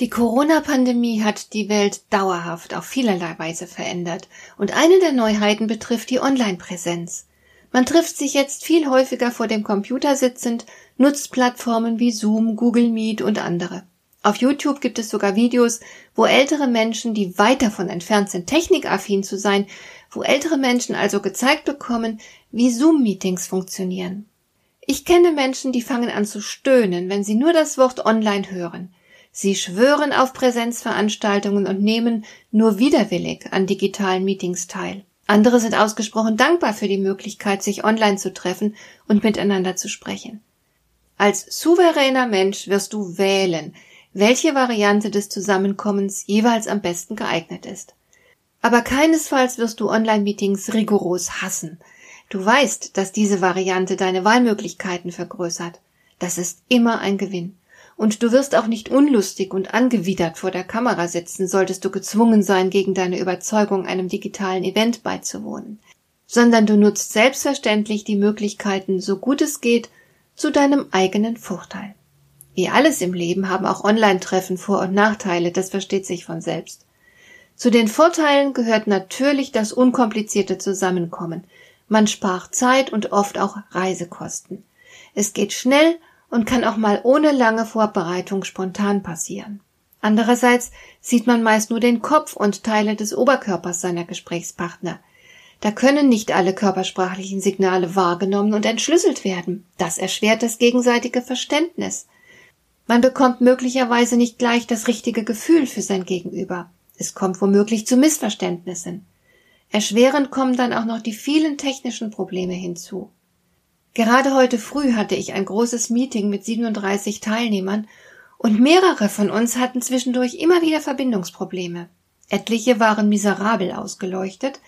Die Corona-Pandemie hat die Welt dauerhaft auf vielerlei Weise verändert und eine der Neuheiten betrifft die Online-Präsenz. Man trifft sich jetzt viel häufiger vor dem Computer sitzend, nutzt Plattformen wie Zoom, Google Meet und andere. Auf YouTube gibt es sogar Videos, wo ältere Menschen, die weit davon entfernt sind, technikaffin zu sein, wo ältere Menschen also gezeigt bekommen, wie Zoom-Meetings funktionieren. Ich kenne Menschen, die fangen an zu stöhnen, wenn sie nur das Wort online hören. Sie schwören auf Präsenzveranstaltungen und nehmen nur widerwillig an digitalen Meetings teil. Andere sind ausgesprochen dankbar für die Möglichkeit, sich online zu treffen und miteinander zu sprechen. Als souveräner Mensch wirst du wählen, welche Variante des Zusammenkommens jeweils am besten geeignet ist. Aber keinesfalls wirst du Online-Meetings rigoros hassen. Du weißt, dass diese Variante deine Wahlmöglichkeiten vergrößert. Das ist immer ein Gewinn. Und du wirst auch nicht unlustig und angewidert vor der Kamera sitzen, solltest du gezwungen sein, gegen deine Überzeugung einem digitalen Event beizuwohnen, sondern du nutzt selbstverständlich die Möglichkeiten, so gut es geht, zu deinem eigenen Vorteil. Wie alles im Leben haben auch Online-Treffen Vor- und Nachteile, das versteht sich von selbst. Zu den Vorteilen gehört natürlich das unkomplizierte Zusammenkommen. Man spart Zeit und oft auch Reisekosten. Es geht schnell und kann auch mal ohne lange Vorbereitung spontan passieren. Andererseits sieht man meist nur den Kopf und Teile des Oberkörpers seiner Gesprächspartner. Da können nicht alle körpersprachlichen Signale wahrgenommen und entschlüsselt werden. Das erschwert das gegenseitige Verständnis. Man bekommt möglicherweise nicht gleich das richtige Gefühl für sein Gegenüber. Es kommt womöglich zu Missverständnissen. Erschwerend kommen dann auch noch die vielen technischen Probleme hinzu. Gerade heute früh hatte ich ein großes Meeting mit 37 Teilnehmern und mehrere von uns hatten zwischendurch immer wieder Verbindungsprobleme. Etliche waren miserabel ausgeleuchtet,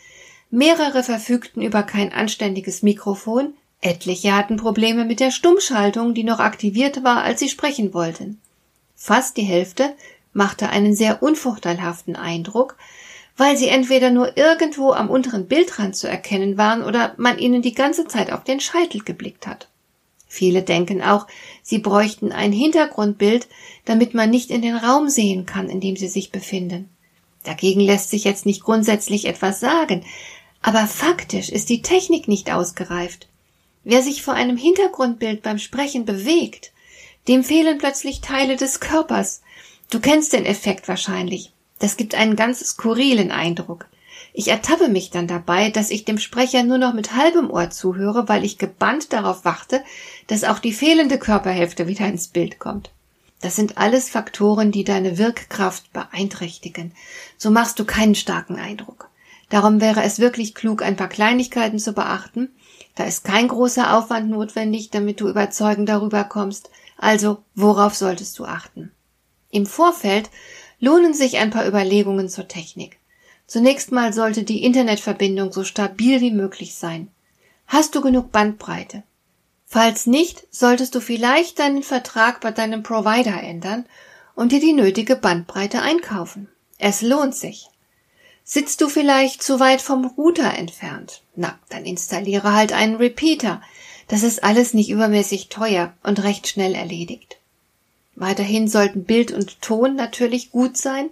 mehrere verfügten über kein anständiges Mikrofon, etliche hatten Probleme mit der Stummschaltung, die noch aktiviert war, als sie sprechen wollten. Fast die Hälfte machte einen sehr unvorteilhaften Eindruck, weil sie entweder nur irgendwo am unteren Bildrand zu erkennen waren oder man ihnen die ganze Zeit auf den Scheitel geblickt hat. Viele denken auch, sie bräuchten ein Hintergrundbild, damit man nicht in den Raum sehen kann, in dem sie sich befinden. Dagegen lässt sich jetzt nicht grundsätzlich etwas sagen, aber faktisch ist die Technik nicht ausgereift. Wer sich vor einem Hintergrundbild beim Sprechen bewegt, dem fehlen plötzlich Teile des Körpers. Du kennst den Effekt wahrscheinlich. Das gibt einen ganz skurrilen Eindruck. Ich ertappe mich dann dabei, dass ich dem Sprecher nur noch mit halbem Ohr zuhöre, weil ich gebannt darauf warte, dass auch die fehlende Körperhälfte wieder ins Bild kommt. Das sind alles Faktoren, die deine Wirkkraft beeinträchtigen. So machst du keinen starken Eindruck. Darum wäre es wirklich klug, ein paar Kleinigkeiten zu beachten. Da ist kein großer Aufwand notwendig, damit du überzeugend darüber kommst. Also, worauf solltest du achten? Im Vorfeld lohnen sich ein paar Überlegungen zur Technik. Zunächst mal sollte die Internetverbindung so stabil wie möglich sein. Hast du genug Bandbreite? Falls nicht, solltest du vielleicht deinen Vertrag bei deinem Provider ändern und dir die nötige Bandbreite einkaufen. Es lohnt sich. Sitzt du vielleicht zu weit vom Router entfernt? Na, dann installiere halt einen Repeater. Das ist alles nicht übermäßig teuer und recht schnell erledigt. Weiterhin sollten Bild und Ton natürlich gut sein.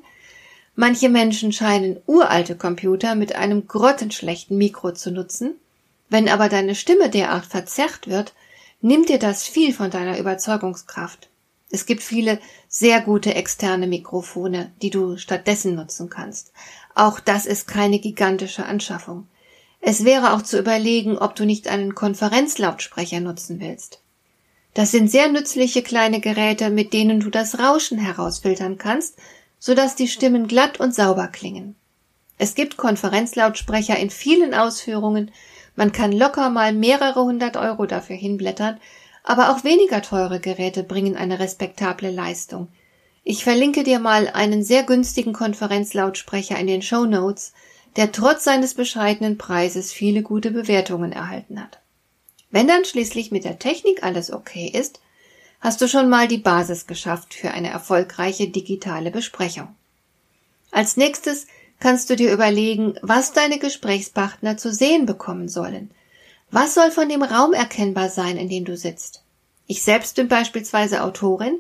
Manche Menschen scheinen uralte Computer mit einem grottenschlechten Mikro zu nutzen. Wenn aber deine Stimme derart verzerrt wird, nimmt dir das viel von deiner Überzeugungskraft. Es gibt viele sehr gute externe Mikrofone, die du stattdessen nutzen kannst. Auch das ist keine gigantische Anschaffung. Es wäre auch zu überlegen, ob du nicht einen Konferenzlautsprecher nutzen willst. Das sind sehr nützliche kleine Geräte, mit denen du das Rauschen herausfiltern kannst, sodass die Stimmen glatt und sauber klingen. Es gibt Konferenzlautsprecher in vielen Ausführungen, man kann locker mal mehrere hundert Euro dafür hinblättern, aber auch weniger teure Geräte bringen eine respektable Leistung. Ich verlinke dir mal einen sehr günstigen Konferenzlautsprecher in den Show Notes, der trotz seines bescheidenen Preises viele gute Bewertungen erhalten hat. Wenn dann schließlich mit der Technik alles okay ist, hast du schon mal die Basis geschafft für eine erfolgreiche digitale Besprechung. Als nächstes kannst du dir überlegen, was deine Gesprächspartner zu sehen bekommen sollen. Was soll von dem Raum erkennbar sein, in dem du sitzt? Ich selbst bin beispielsweise Autorin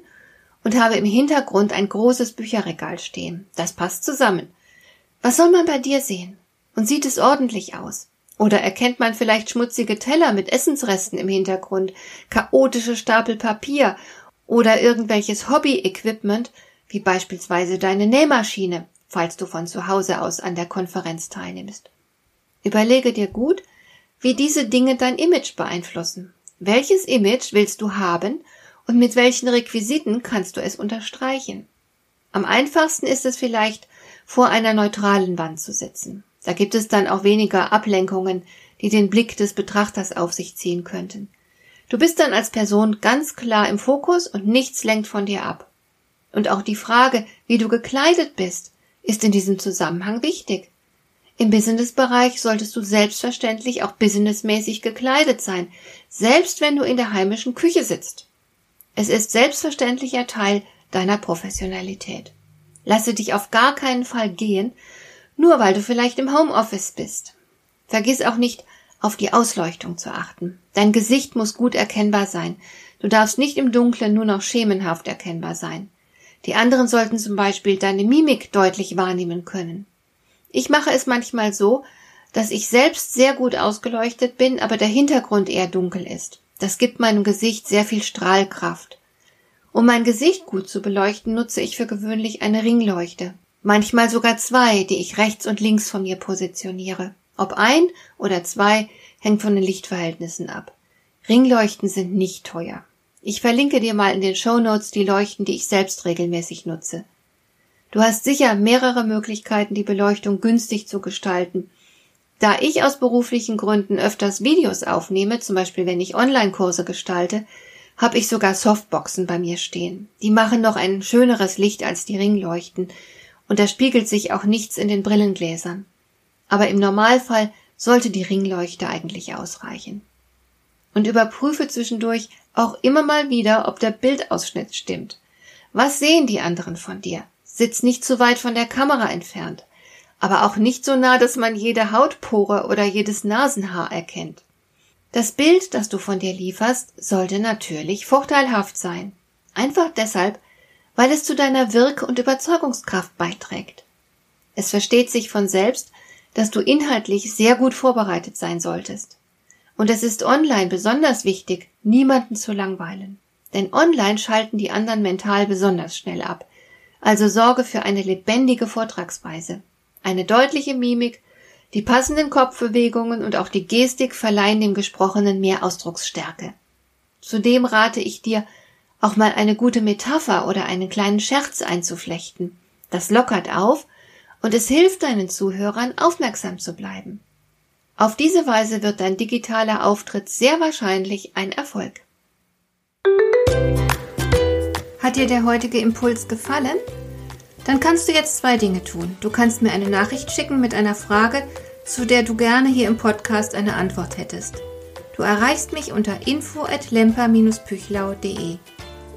und habe im Hintergrund ein großes Bücherregal stehen. Das passt zusammen. Was soll man bei dir sehen? Und sieht es ordentlich aus? Oder erkennt man vielleicht schmutzige Teller mit Essensresten im Hintergrund, chaotische Stapel Papier oder irgendwelches Hobby-Equipment, wie beispielsweise deine Nähmaschine, falls du von zu Hause aus an der Konferenz teilnimmst. Überlege dir gut, wie diese Dinge dein Image beeinflussen. Welches Image willst du haben und mit welchen Requisiten kannst du es unterstreichen? Am einfachsten ist es vielleicht, vor einer neutralen Wand zu sitzen. Da gibt es dann auch weniger Ablenkungen, die den Blick des Betrachters auf sich ziehen könnten. Du bist dann als Person ganz klar im Fokus und nichts lenkt von dir ab. Und auch die Frage, wie du gekleidet bist, ist in diesem Zusammenhang wichtig. Im Businessbereich solltest du selbstverständlich auch businessmäßig gekleidet sein, selbst wenn du in der heimischen Küche sitzt. Es ist selbstverständlicher Teil deiner Professionalität. Lasse dich auf gar keinen Fall gehen, nur weil du vielleicht im Homeoffice bist. Vergiss auch nicht, auf die Ausleuchtung zu achten. Dein Gesicht muss gut erkennbar sein. Du darfst nicht im Dunkeln nur noch schemenhaft erkennbar sein. Die anderen sollten zum Beispiel deine Mimik deutlich wahrnehmen können. Ich mache es manchmal so, dass ich selbst sehr gut ausgeleuchtet bin, aber der Hintergrund eher dunkel ist. Das gibt meinem Gesicht sehr viel Strahlkraft. Um mein Gesicht gut zu beleuchten, nutze ich für gewöhnlich eine Ringleuchte manchmal sogar zwei, die ich rechts und links von mir positioniere. Ob ein oder zwei hängt von den Lichtverhältnissen ab. Ringleuchten sind nicht teuer. Ich verlinke dir mal in den Show Notes die Leuchten, die ich selbst regelmäßig nutze. Du hast sicher mehrere Möglichkeiten, die Beleuchtung günstig zu gestalten. Da ich aus beruflichen Gründen öfters Videos aufnehme, zum Beispiel wenn ich Online-Kurse gestalte, habe ich sogar Softboxen bei mir stehen. Die machen noch ein schöneres Licht als die Ringleuchten und da spiegelt sich auch nichts in den Brillengläsern. Aber im Normalfall sollte die Ringleuchte eigentlich ausreichen. Und überprüfe zwischendurch auch immer mal wieder, ob der Bildausschnitt stimmt. Was sehen die anderen von dir? Sitz nicht zu weit von der Kamera entfernt, aber auch nicht so nah, dass man jede Hautpore oder jedes Nasenhaar erkennt. Das Bild, das du von dir lieferst, sollte natürlich vorteilhaft sein. Einfach deshalb, weil es zu deiner Wirke- und Überzeugungskraft beiträgt. Es versteht sich von selbst, dass du inhaltlich sehr gut vorbereitet sein solltest. Und es ist online besonders wichtig, niemanden zu langweilen. Denn online schalten die anderen mental besonders schnell ab. Also sorge für eine lebendige Vortragsweise. Eine deutliche Mimik, die passenden Kopfbewegungen und auch die Gestik verleihen dem Gesprochenen mehr Ausdrucksstärke. Zudem rate ich dir, auch mal eine gute Metapher oder einen kleinen Scherz einzuflechten. Das lockert auf und es hilft deinen Zuhörern aufmerksam zu bleiben. Auf diese Weise wird dein digitaler Auftritt sehr wahrscheinlich ein Erfolg. Hat dir der heutige Impuls gefallen? Dann kannst du jetzt zwei Dinge tun. Du kannst mir eine Nachricht schicken mit einer Frage, zu der du gerne hier im Podcast eine Antwort hättest. Du erreichst mich unter info at lemper-püchlau.de.